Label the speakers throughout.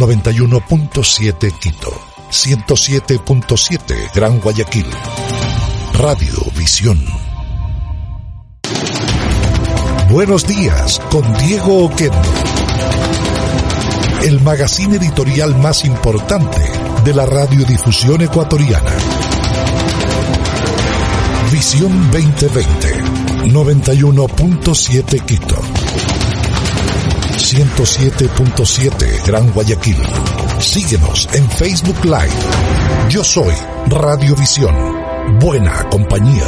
Speaker 1: 91.7 Quito, 107.7 Gran Guayaquil. Radio Visión. Buenos días con Diego Oquendo. El magazine editorial más importante de la radiodifusión ecuatoriana. Visión 2020, 91.7 Quito. 107.7 Gran Guayaquil. Síguenos en Facebook Live. Yo soy Radiovisión. Buena compañía.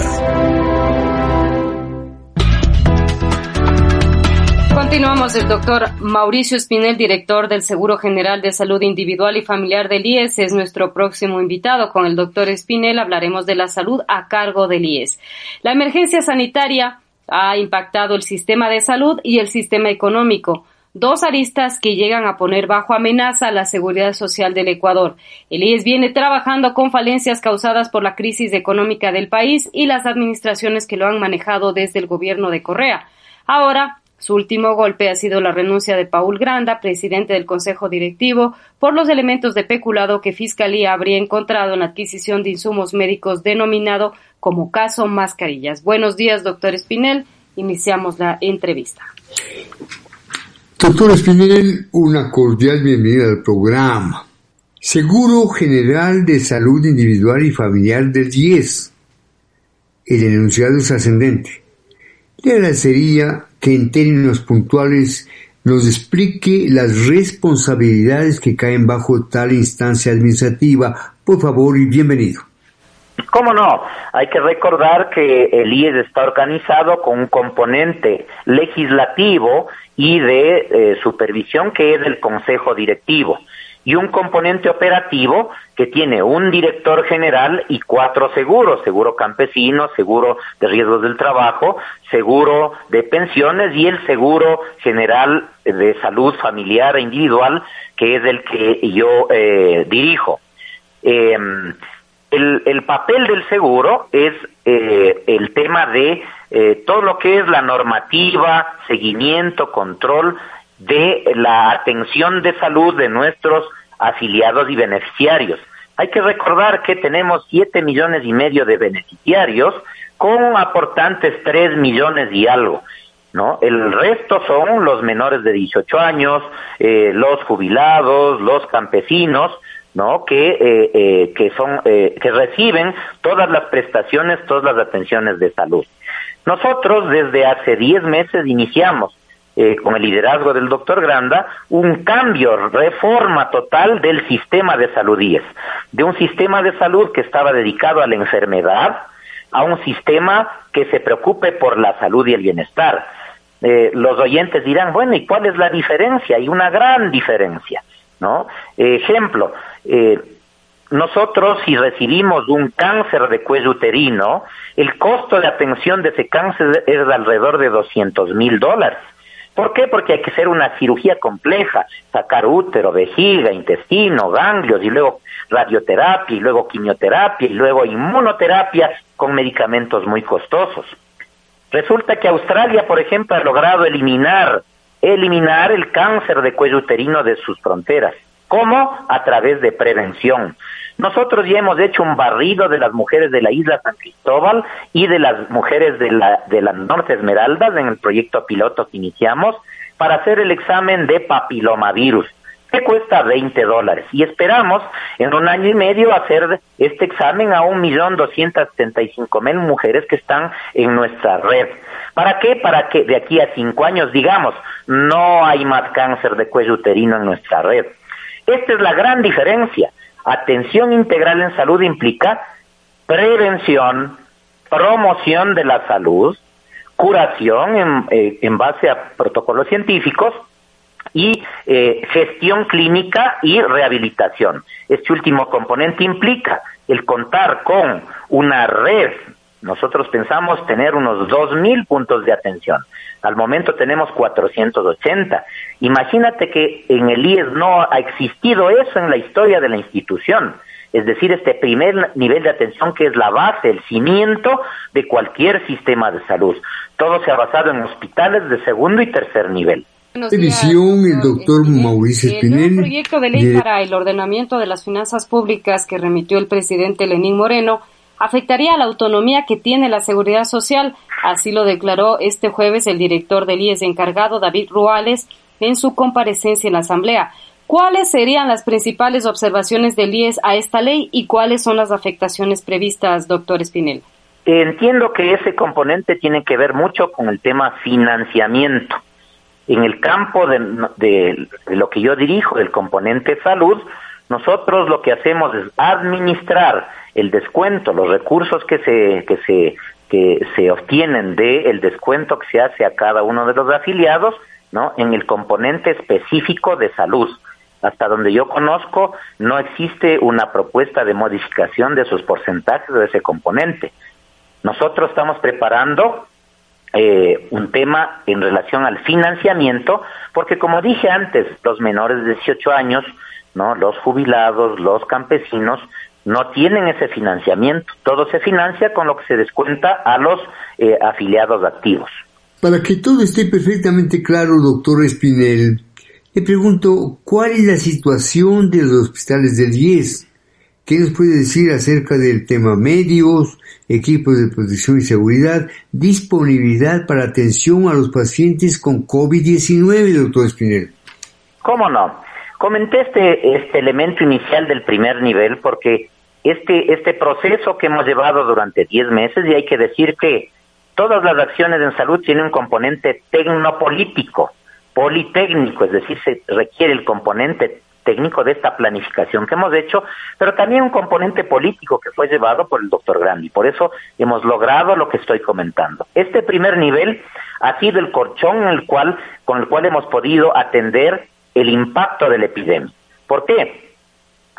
Speaker 2: Continuamos. El doctor Mauricio Espinel, director del Seguro General de Salud Individual y Familiar del IES, es nuestro próximo invitado. Con el doctor Espinel hablaremos de la salud a cargo del IES. La emergencia sanitaria ha impactado el sistema de salud y el sistema económico dos aristas que llegan a poner bajo amenaza la seguridad social del Ecuador. El IES viene trabajando con falencias causadas por la crisis económica del país y las administraciones que lo han manejado desde el gobierno de Correa. Ahora, su último golpe ha sido la renuncia de Paul Granda, presidente del Consejo Directivo, por los elementos de peculado que Fiscalía habría encontrado en la adquisición de insumos médicos denominado como caso mascarillas. Buenos días, doctor Espinel. Iniciamos la entrevista.
Speaker 3: Doctor Espinel, una cordial bienvenida al programa. Seguro General de Salud Individual y Familiar del 10. El enunciado es ascendente. Le agradecería que en términos puntuales nos explique las responsabilidades que caen bajo tal instancia administrativa. Por favor y bienvenido.
Speaker 4: ¿Cómo no? Hay que recordar que el IES está organizado con un componente legislativo y de eh, supervisión que es el Consejo Directivo y un componente operativo que tiene un director general y cuatro seguros, seguro campesino, seguro de riesgos del trabajo, seguro de pensiones y el seguro general de salud familiar e individual, que es el que yo eh, dirijo. Em, el, el, papel del seguro es eh, el tema de eh, todo lo que es la normativa, seguimiento, control de la atención de salud de nuestros afiliados y beneficiarios. Hay que recordar que tenemos siete millones y medio de beneficiarios con aportantes tres millones y algo. ¿No? El resto son los menores de 18 años, eh, los jubilados, los campesinos, ¿no? Que, eh, eh, que son, eh, que reciben todas las prestaciones, todas las atenciones de salud. Nosotros desde hace 10 meses iniciamos con el liderazgo del doctor Granda, un cambio, reforma total del sistema de salud de un sistema de salud que estaba dedicado a la enfermedad, a un sistema que se preocupe por la salud y el bienestar. los oyentes dirán, bueno, ¿y cuál es la diferencia? Hay una gran diferencia. ¿no? ejemplo, eh, nosotros si recibimos un cáncer de cuello uterino, el costo de atención de ese cáncer es de alrededor de 200 mil dólares. ¿Por qué? Porque hay que hacer una cirugía compleja, sacar útero, vejiga, intestino, ganglios y luego radioterapia y luego quimioterapia y luego inmunoterapia con medicamentos muy costosos. Resulta que Australia, por ejemplo, ha logrado eliminar eliminar el cáncer de cuello uterino de sus fronteras. ¿Cómo? A través de prevención. Nosotros ya hemos hecho un barrido de las mujeres de la isla San Cristóbal y de las mujeres de la, de la Norte Esmeraldas en el proyecto piloto que iniciamos para hacer el examen de papilomavirus que cuesta 20 dólares. Y esperamos en un año y medio hacer este examen a un millón doscientos setenta y cinco mil mujeres que están en nuestra red. ¿Para qué? Para que de aquí a cinco años digamos, no hay más cáncer de cuello uterino en nuestra red. Esta es la gran diferencia. Atención integral en salud implica prevención, promoción de la salud, curación en, eh, en base a protocolos científicos y eh, gestión clínica y rehabilitación. Este último componente implica el contar con una red. Nosotros pensamos tener unos 2.000 puntos de atención. Al momento tenemos 480. Imagínate que en el IES no ha existido eso en la historia de la institución. Es decir, este primer nivel de atención que es la base, el cimiento de cualquier sistema de salud. Todo se ha basado en hospitales de segundo y tercer nivel.
Speaker 3: Edición el doctor Mauricio Espinel.
Speaker 2: El proyecto de ley para el ordenamiento de las finanzas públicas que remitió el presidente Lenín Moreno afectaría a la autonomía que tiene la seguridad social. Así lo declaró este jueves el director del IES encargado, David Ruales, en su comparecencia en la Asamblea. ¿Cuáles serían las principales observaciones del IES a esta ley y cuáles son las afectaciones previstas, doctor Espinel?
Speaker 4: Entiendo que ese componente tiene que ver mucho con el tema financiamiento en el campo de, lo que yo dirijo, el componente salud, nosotros lo que hacemos es administrar el descuento, los recursos que se, que se, que se obtienen del descuento que se hace a cada uno de los afiliados, ¿no? En el componente específico de salud. Hasta donde yo conozco, no existe una propuesta de modificación de sus porcentajes de ese componente. Nosotros estamos preparando eh, un tema en relación al financiamiento, porque como dije antes, los menores de 18 años, no, los jubilados, los campesinos, no tienen ese financiamiento. Todo se financia con lo que se descuenta a los eh, afiliados activos.
Speaker 3: Para que todo esté perfectamente claro, doctor Espinel, le pregunto, ¿cuál es la situación de los hospitales del IES? ¿Qué nos puede decir acerca del tema medios, equipos de protección y seguridad, disponibilidad para atención a los pacientes con COVID-19, doctor Espinel?
Speaker 4: ¿Cómo no? Comenté este, este elemento inicial del primer nivel porque este, este proceso que hemos llevado durante 10 meses, y hay que decir que todas las acciones en salud tienen un componente tecnopolítico, politécnico, es decir, se requiere el componente técnico de esta planificación que hemos hecho, pero también un componente político que fue llevado por el doctor Grandi. Por eso hemos logrado lo que estoy comentando. Este primer nivel ha sido el corchón en el cual, con el cual hemos podido atender el impacto de la epidemia. ¿Por qué?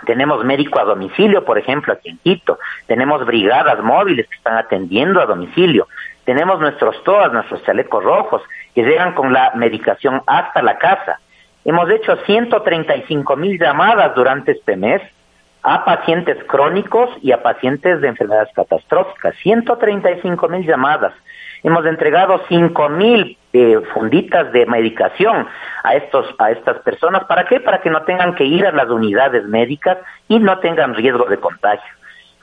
Speaker 4: Tenemos médico a domicilio, por ejemplo, aquí en Quito. Tenemos brigadas móviles que están atendiendo a domicilio. Tenemos nuestros TOAS, nuestros chalecos rojos, que llegan con la medicación hasta la casa. Hemos hecho 135 mil llamadas durante este mes a pacientes crónicos y a pacientes de enfermedades catastróficas. 135 mil llamadas. Hemos entregado 5 mil eh, funditas de medicación a estos a estas personas. ¿Para qué? Para que no tengan que ir a las unidades médicas y no tengan riesgo de contagio.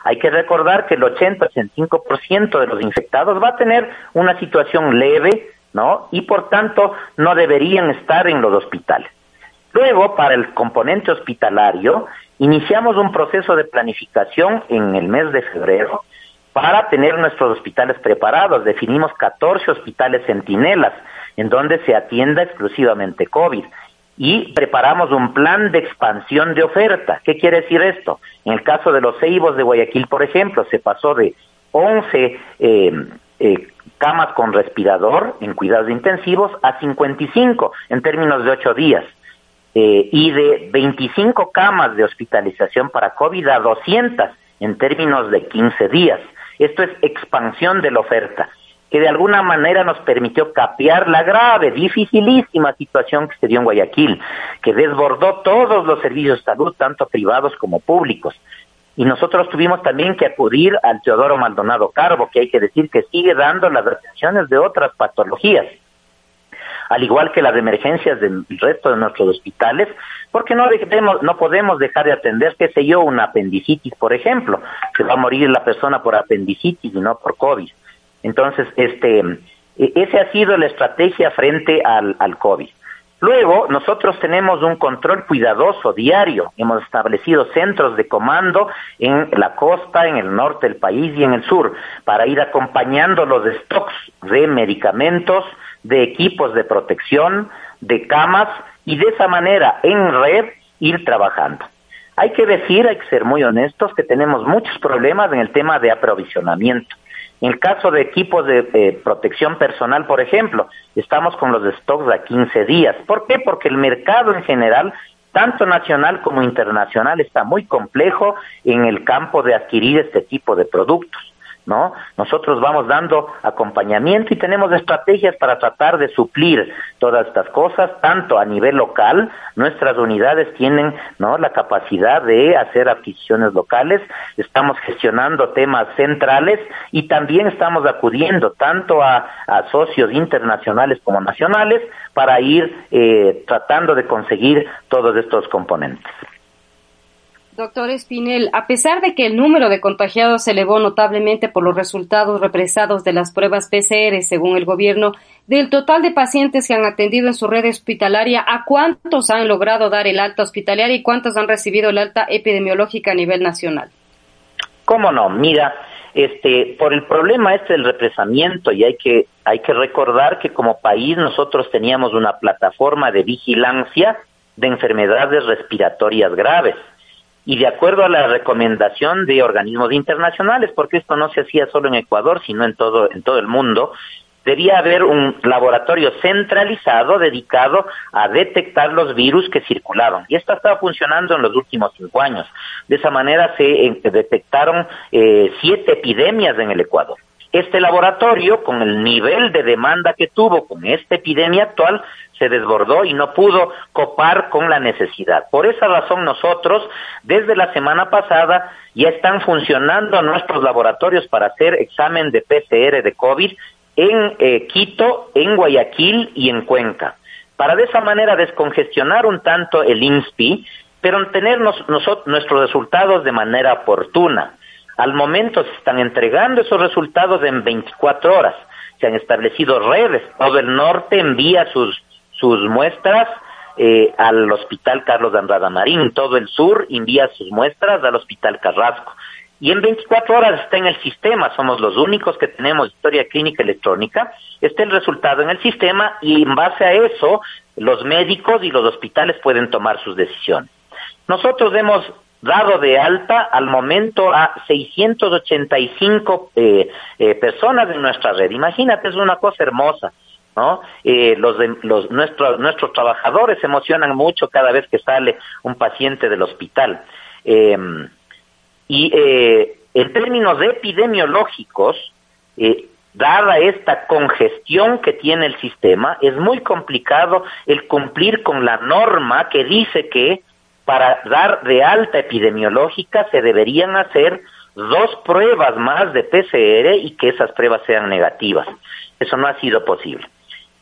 Speaker 4: Hay que recordar que el 80-85% de los infectados va a tener una situación leve ¿no? Y por tanto no deberían estar en los hospitales. Luego, para el componente hospitalario, iniciamos un proceso de planificación en el mes de febrero para tener nuestros hospitales preparados. Definimos 14 hospitales centinelas en donde se atienda exclusivamente COVID y preparamos un plan de expansión de oferta. ¿Qué quiere decir esto? En el caso de los Ceibos de Guayaquil, por ejemplo, se pasó de 11 eh, eh, camas con respirador en cuidados intensivos a 55 en términos de 8 días. Eh, y de 25 camas de hospitalización para COVID a 200 en términos de 15 días. Esto es expansión de la oferta, que de alguna manera nos permitió capear la grave, dificilísima situación que se dio en Guayaquil, que desbordó todos los servicios de salud, tanto privados como públicos y nosotros tuvimos también que acudir al Teodoro Maldonado Carbo, que hay que decir que sigue dando las atenciones de otras patologías, al igual que las emergencias del resto de nuestros hospitales, porque no, no podemos dejar de atender, qué sé yo, una apendicitis, por ejemplo, se va a morir la persona por apendicitis y no por COVID. Entonces, este, e, esa ha sido la estrategia frente al, al COVID. Luego, nosotros tenemos un control cuidadoso diario. Hemos establecido centros de comando en la costa, en el norte del país y en el sur, para ir acompañando los stocks de medicamentos, de equipos de protección, de camas, y de esa manera, en red, ir trabajando. Hay que decir, hay que ser muy honestos, que tenemos muchos problemas en el tema de aprovisionamiento. En el caso de equipos de eh, protección personal, por ejemplo, estamos con los stocks a 15 días. ¿Por qué? Porque el mercado en general tanto nacional como internacional está muy complejo en el campo de adquirir este tipo de productos. ¿No? Nosotros vamos dando acompañamiento y tenemos estrategias para tratar de suplir todas estas cosas, tanto a nivel local, nuestras unidades tienen, ¿no? La capacidad de hacer adquisiciones locales, estamos gestionando temas centrales y también estamos acudiendo tanto a, socios internacionales como nacionales para ir eh, tratando de conseguir todos estos componentes.
Speaker 2: Doctor Espinel, a pesar de que el número de contagiados se elevó notablemente por los resultados represados de las pruebas PCR, según el gobierno, del total de pacientes que han atendido en su red hospitalaria, ¿a cuántos han logrado dar el alta hospitalaria y cuántos han recibido el alta epidemiológica a nivel nacional?
Speaker 4: ¿Cómo no? Mira, este, por el problema este del represamiento y hay que, hay que recordar que como país nosotros teníamos una plataforma de vigilancia de enfermedades respiratorias graves y de acuerdo a la recomendación de organismos internacionales, porque esto no se hacía solo en Ecuador, sino en todo, en todo el mundo, debía haber un laboratorio centralizado dedicado a detectar los virus que circulaban. Y esto ha estado funcionando en los últimos cinco años. De esa manera se eh, detectaron eh, siete epidemias en el Ecuador. Este laboratorio, con el nivel de demanda que tuvo con esta epidemia actual, se desbordó y no pudo copar con la necesidad. Por esa razón nosotros, desde la semana pasada, ya están funcionando nuestros laboratorios para hacer examen de PCR de COVID en eh, Quito, en Guayaquil y en Cuenca, para de esa manera descongestionar un tanto el INSPI, pero tener nuestros resultados de manera oportuna. Al momento se están entregando esos resultados en 24 horas. Se han establecido redes. Todo el norte envía sus sus muestras eh, al Hospital Carlos de Andrada Marín, todo el sur envía sus muestras al Hospital Carrasco. Y en 24 horas está en el sistema, somos los únicos que tenemos historia clínica electrónica, está el resultado en el sistema y en base a eso los médicos y los hospitales pueden tomar sus decisiones. Nosotros hemos dado de alta al momento a 685 eh, eh, personas en nuestra red. Imagínate, es una cosa hermosa. ¿no? Eh, nuestros trabajadores se emocionan mucho cada vez que sale un paciente del hospital. Em, y eh, en términos epidemiológicos, eh, dada esta congestión que tiene el sistema, es muy complicado el cumplir con la norma que dice que para dar de alta epidemiológica se deberían hacer dos pruebas más de PCR y que esas pruebas sean negativas. Eso no ha sido posible.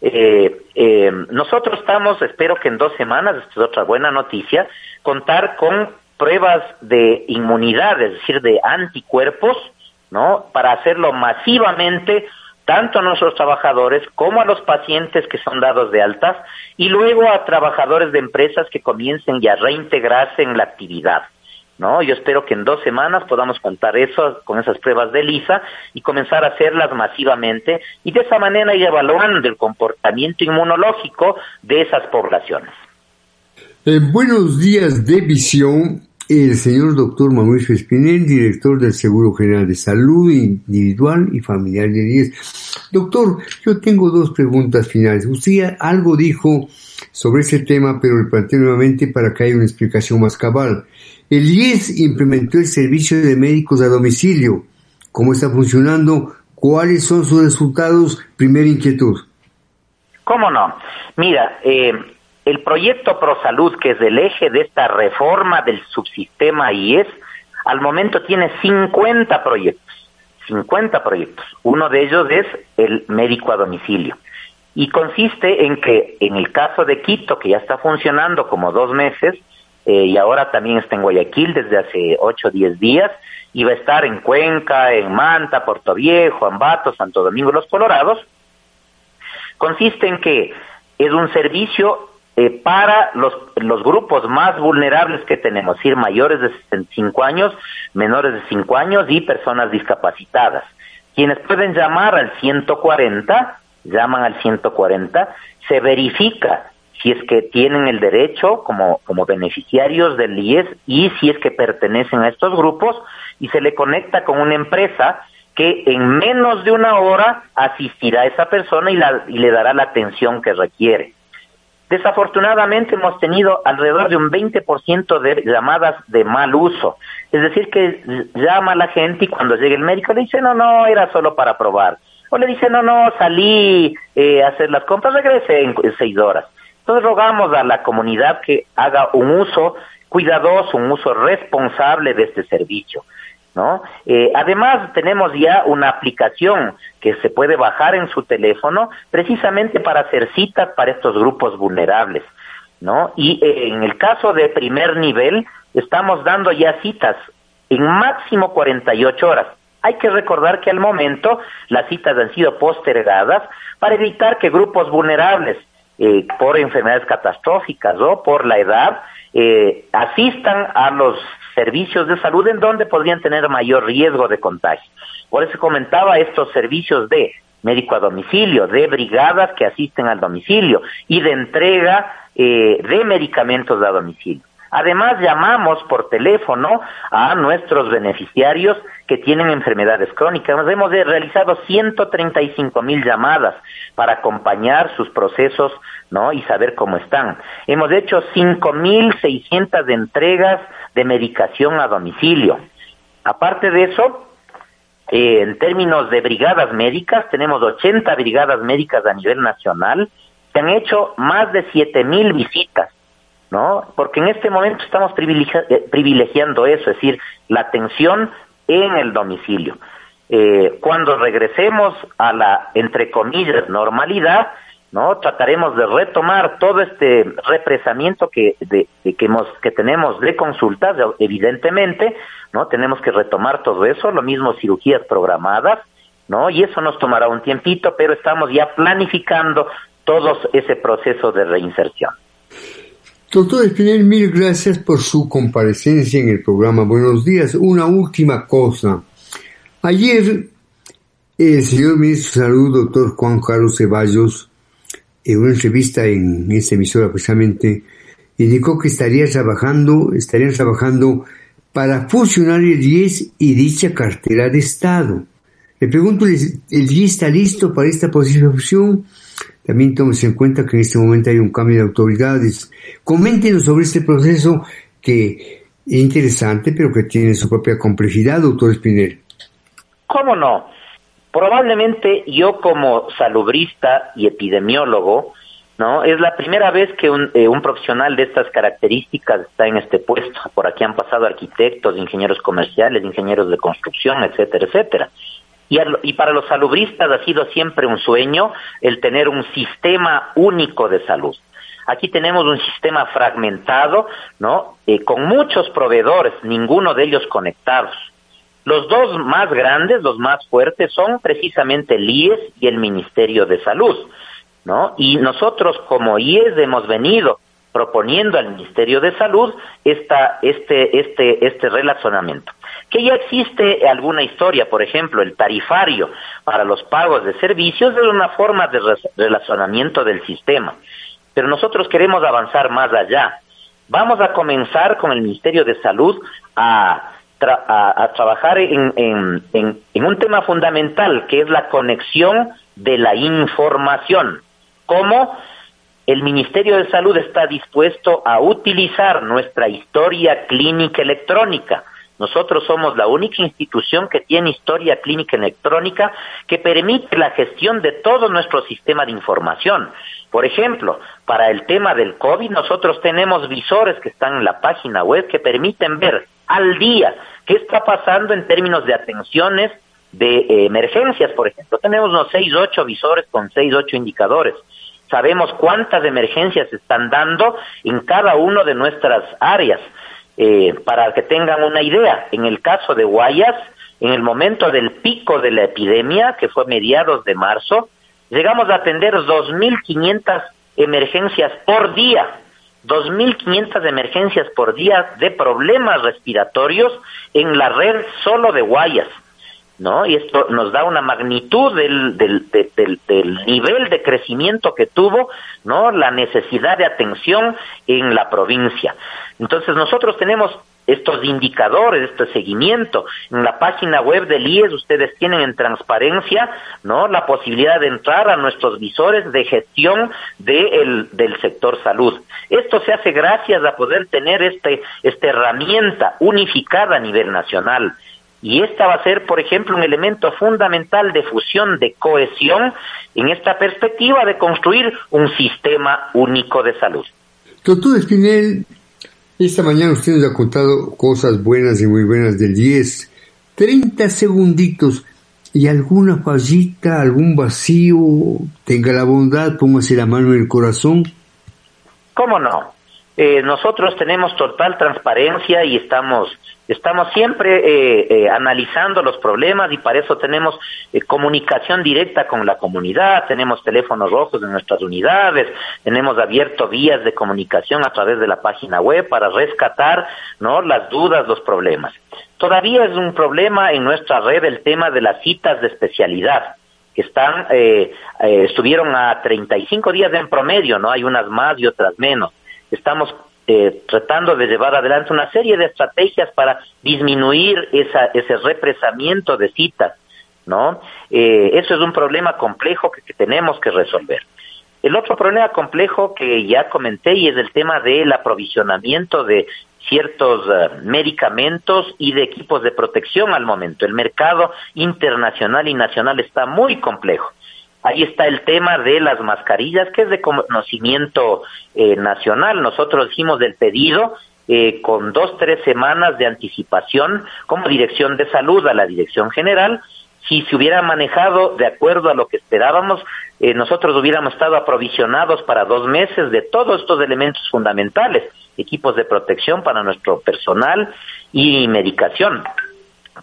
Speaker 4: Eh, eh, nosotros estamos, espero que en dos semanas, esta es otra buena noticia, contar con pruebas de inmunidad, es decir, de anticuerpos, ¿no? Para hacerlo masivamente tanto a nuestros trabajadores como a los pacientes que son dados de altas y luego a trabajadores de empresas que comiencen ya a reintegrarse en la actividad. ¿no? Yo espero que en dos semanas podamos contar eso con esas pruebas de LISA y comenzar a hacerlas masivamente y de esa manera ir evaluando el comportamiento inmunológico de esas poblaciones.
Speaker 3: Eh, buenos días de visión. El señor doctor Mauricio Espinel, director del Seguro General de Salud Individual y Familiar de 10. Doctor, yo tengo dos preguntas finales. Usted algo dijo sobre ese tema, pero le planteo nuevamente para que haya una explicación más cabal. El IES implementó el servicio de médicos a domicilio. ¿Cómo está funcionando? ¿Cuáles son sus resultados? Primera inquietud.
Speaker 4: ¿Cómo no? Mira, eh, el proyecto ProSalud, que es el eje de esta reforma del subsistema IES, al momento tiene 50 proyectos. 50 proyectos. Uno de ellos es el médico a domicilio. Y consiste en que, en el caso de Quito, que ya está funcionando como dos meses, eh, y ahora también está en Guayaquil desde hace 8 o 10 días y va a estar en Cuenca, en Manta, Puerto Viejo, Ambato, Santo Domingo, Los Colorados, consiste en que es un servicio eh, para los, grupos más vulnerables que tenemos, es decir, mayores de 65 años, menores de 5 años y personas discapacitadas. Quienes pueden llamar al 140, llaman al 140, se verifica si es que tienen el derecho como, como beneficiarios del IES y si es que pertenecen a estos grupos y se le conecta con una empresa que en menos de una hora asistirá a esa persona y le dará la atención que requiere. Desafortunadamente hemos tenido alrededor de un 20% de llamadas de mal uso. Es decir, que llama la gente y cuando llega el médico le dice, no, no, era solo para probar. O le dice, no, no, salí eh, a hacer las compras, regrese en, seis horas. Entonces rogamos a la comunidad que haga un uso cuidadoso, un uso responsable de este servicio. Eh, además, tenemos ya una aplicación que se puede bajar en su teléfono precisamente para hacer citas para estos grupos vulnerables. Y eh, en el caso de primer nivel, estamos dando ya citas en máximo 48 horas. Hay que recordar que al momento las citas han sido postergadas para evitar que grupos vulnerables eh, por enfermedades catastróficas o por la edad asistan a los servicios de salud en donde podrían tener mayor riesgo de contagio. Por eso comentaba estos servicios de médico a domicilio, de brigadas que asisten al domicilio y de entrega eh, de medicamentos a domicilio. Además, llamamos por teléfono a nuestros beneficiarios que tienen enfermedades crónicas. Hemos realizado 135 mil llamadas para acompañar sus procesos ¿no? y saber cómo están. Hemos hecho 5.600 entregas de medicación a domicilio. Aparte de eso, eh, en términos de brigadas médicas, tenemos 80 brigadas médicas a nivel nacional. Se han hecho más de 7.000 visitas ¿no? Porque en este momento estamos eh, privilegiando eso, es decir, la atención en el domicilio. Eh, cuando regresemos a la, entre comillas, normalidad, ¿no? Trataremos de retomar todo este represamiento que, de, que, hemos, que tenemos de consultas, evidentemente, ¿no? Tenemos que retomar todo eso, lo mismo cirugías programadas, ¿no? Y eso nos tomará un tiempito, pero estamos ya planificando todo ese proceso de reinserción.
Speaker 3: Doctor Espinel, mil gracias por su comparecencia en el programa. Buenos días. Una última cosa. Ayer, el señor ministro de Salud, doctor Juan Carlos Ceballos, en una entrevista en esta emisora precisamente, indicó que estaría trabajando, estarían trabajando para fusionar el IES y dicha cartera de Estado. Le pregunto, ¿el IES está listo para esta posible fusión? También tómese en cuenta que en este momento hay un cambio de autoridades. Coméntenos sobre este proceso que es interesante, pero que tiene su propia complejidad, doctor Espinel.
Speaker 4: ¿Cómo no? Probablemente yo como salubrista y epidemiólogo, ¿no? Es la primera vez que un, eh, un profesional de estas características está en este puesto. Por aquí han pasado arquitectos, ingenieros comerciales, ingenieros de construcción, etcétera, etcétera. Y, para los salubristas ha sido siempre un sueño el tener un sistema único de salud. Aquí tenemos un sistema fragmentado, ¿no? Eh, con muchos proveedores, ninguno de ellos conectados. Los dos más grandes, los más fuertes, son precisamente el IES y el Ministerio de Salud, ¿no? Y nosotros como IES hemos venido proponiendo al Ministerio de Salud esta, este, este, este relacionamiento que ya existe alguna historia, por ejemplo, el tarifario para los pagos de servicios es una forma de relacionamiento del sistema, pero nosotros queremos avanzar más allá. Vamos a comenzar con el Ministerio de Salud a, trabajar en, un tema fundamental, que es la conexión de la información. ¿Cómo? el Ministerio de Salud está dispuesto a utilizar nuestra historia clínica electrónica nosotros somos la única institución que tiene historia clínica electrónica que permite la gestión de todo nuestro sistema de información. Por ejemplo, para el tema del COVID, nosotros tenemos visores que están en la página web que permiten ver al día qué está pasando en términos de atenciones de eh, emergencias, por ejemplo. Tenemos unos seis, ocho visores con seis, ocho indicadores. Sabemos cuántas emergencias están dando en cada una de nuestras áreas. Eh, para que tengan una idea, en el caso de Guayas, en el momento del pico de la epidemia, que fue mediados de marzo, llegamos a atender 2.500 emergencias por día, 2.500 emergencias por día de problemas respiratorios en la red solo de Guayas. ¿No? Y esto nos da una magnitud del, del, del, nivel de crecimiento que tuvo, ¿no? La necesidad de atención en la provincia. Entonces nosotros tenemos estos indicadores, este seguimiento. En la página web del IES ustedes tienen en transparencia, ¿no? La posibilidad de entrar a nuestros visores de gestión de del sector salud. Esto se hace gracias a poder tener este, esta herramienta unificada a nivel nacional. Y esta va a ser, por ejemplo, un elemento fundamental de fusión, de cohesión, en esta perspectiva de construir un sistema único de salud.
Speaker 3: Doctor Espinel, esta mañana usted nos ha contado cosas buenas y muy buenas del 10. 30 segunditos y alguna fallita, algún vacío, tenga la bondad, póngase la mano en el corazón.
Speaker 4: ¿Cómo no? Eh, nosotros tenemos total transparencia y estamos estamos siempre eh, eh, analizando los problemas y para eso tenemos comunicación directa con la comunidad, tenemos teléfonos rojos en nuestras unidades, tenemos abierto vías de comunicación a través de la página web para rescatar no las dudas, los problemas. Todavía es un problema en nuestra red el tema de las citas de especialidad que están estuvieron a 35 días en promedio, no hay unas más y otras menos estamos eh, tratando de llevar adelante una serie de estrategias para disminuir esa, ese represamiento de citas, ¿no? Eh, eso es un problema complejo que, tenemos que resolver. El otro problema complejo que ya comenté y es el tema del aprovisionamiento de ciertos eh, medicamentos y de equipos de protección al momento. El mercado internacional y nacional está muy complejo. Ahí está el tema de las mascarillas, que es de conocimiento eh, nacional. Nosotros hicimos el pedido eh, con dos, tres semanas de anticipación como Dirección de Salud a la Dirección General. Si se hubiera manejado de acuerdo a lo que esperábamos, eh, nosotros hubiéramos estado aprovisionados para dos meses de todos estos elementos fundamentales, equipos de protección para nuestro personal y medicación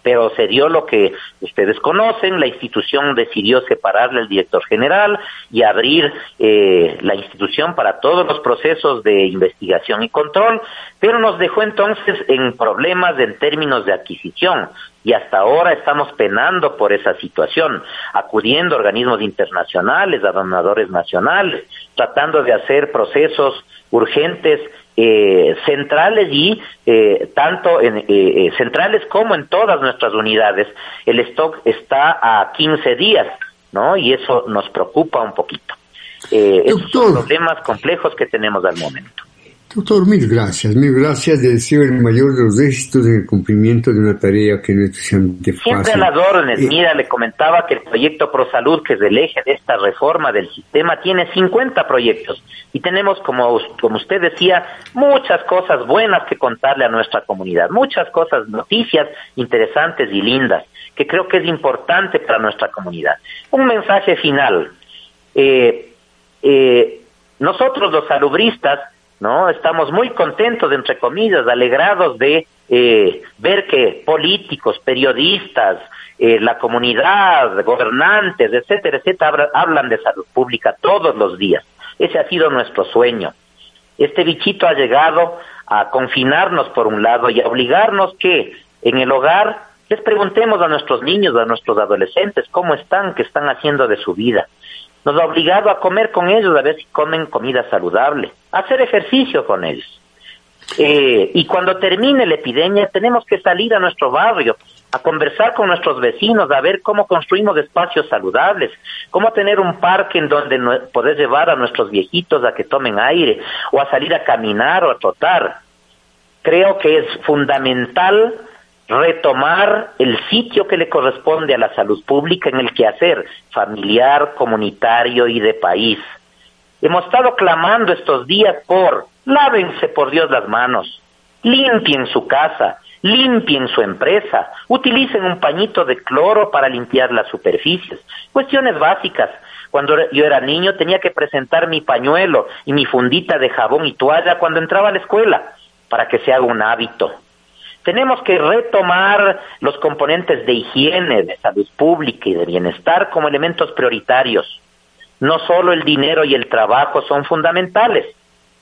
Speaker 4: pero se dio lo que ustedes conocen, la institución decidió separarle al director general y abrir eh, la institución para todos los procesos de investigación y control, pero nos dejó entonces en problemas en términos de adquisición y hasta ahora estamos penando por esa situación, acudiendo a organismos internacionales, a donadores nacionales, tratando de hacer procesos urgentes eh, centrales y eh, tanto en eh, centrales como en todas nuestras unidades el stock está a 15 días, ¿no? Y eso nos preocupa un poquito. esos son problemas complejos que tenemos al momento.
Speaker 3: Doctor, mil gracias, mil gracias. Deseo el mayor de los éxitos en el cumplimiento de una tarea que no es especialmente
Speaker 4: fácil. Siempre a las órdenes. Eh, Mira, le comentaba que el proyecto ProSalud, que es el eje de esta reforma del sistema, tiene 50 proyectos. Y tenemos, como, como usted decía, muchas cosas buenas que contarle a nuestra comunidad. Muchas cosas, noticias interesantes y lindas, que creo que es importante para nuestra comunidad. Un mensaje final. Eh, eh, nosotros los salubristas, ¿no? Estamos muy contentos, entre comillas, alegrados de eh, ver que políticos, periodistas, eh, la comunidad, gobernantes, etcétera, etcétera, hablan de salud pública todos los días. Ese ha sido nuestro sueño. Este bichito ha llegado a confinarnos por un lado y a obligarnos que en el hogar les preguntemos a nuestros niños, a nuestros adolescentes, cómo están, qué están haciendo de su vida nos ha obligado a comer con ellos, a ver si comen comida saludable, a hacer ejercicio con ellos. Eh, y cuando termine la epidemia, tenemos que salir a nuestro barrio, a conversar con nuestros vecinos, a ver cómo construimos espacios saludables, cómo tener un parque en donde poder llevar a nuestros viejitos a que tomen aire, o a salir a caminar o a trotar. Creo que es fundamental retomar el sitio que le corresponde a la salud pública en el quehacer familiar, comunitario y de país. Hemos estado clamando estos días por lávense por Dios las manos, limpien su casa, limpien su empresa, utilicen un pañito de cloro para limpiar las superficies. Cuestiones básicas. Cuando yo era niño tenía que presentar mi pañuelo y mi fundita de jabón y toalla cuando entraba a la escuela para que se haga un hábito. Tenemos que retomar los componentes de higiene, de salud pública y de bienestar como elementos prioritarios. No solo el dinero y el trabajo son fundamentales.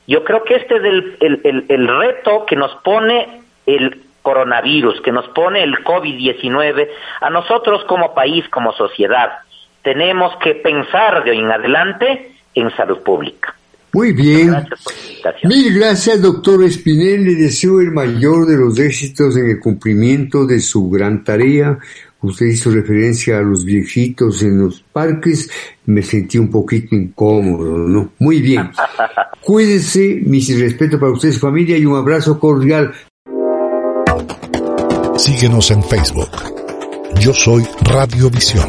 Speaker 4: Yo creo que este es el, el, el, reto que nos pone el coronavirus que nos pone el COVID-19, a nosotros como país, como sociedad, tenemos que pensar de hoy en adelante en salud pública.
Speaker 3: Muy bien. Mil gracias, doctor Espinel. Le deseo el mayor de los éxitos en el cumplimiento de su gran tarea. Usted hizo referencia a los viejitos en los parques. Me sentí un poquito incómodo, ¿no? Muy bien. Cuídese, mis respeto para usted, su familia, y un abrazo cordial.
Speaker 1: Síguenos en Facebook. Yo soy Radiovisión.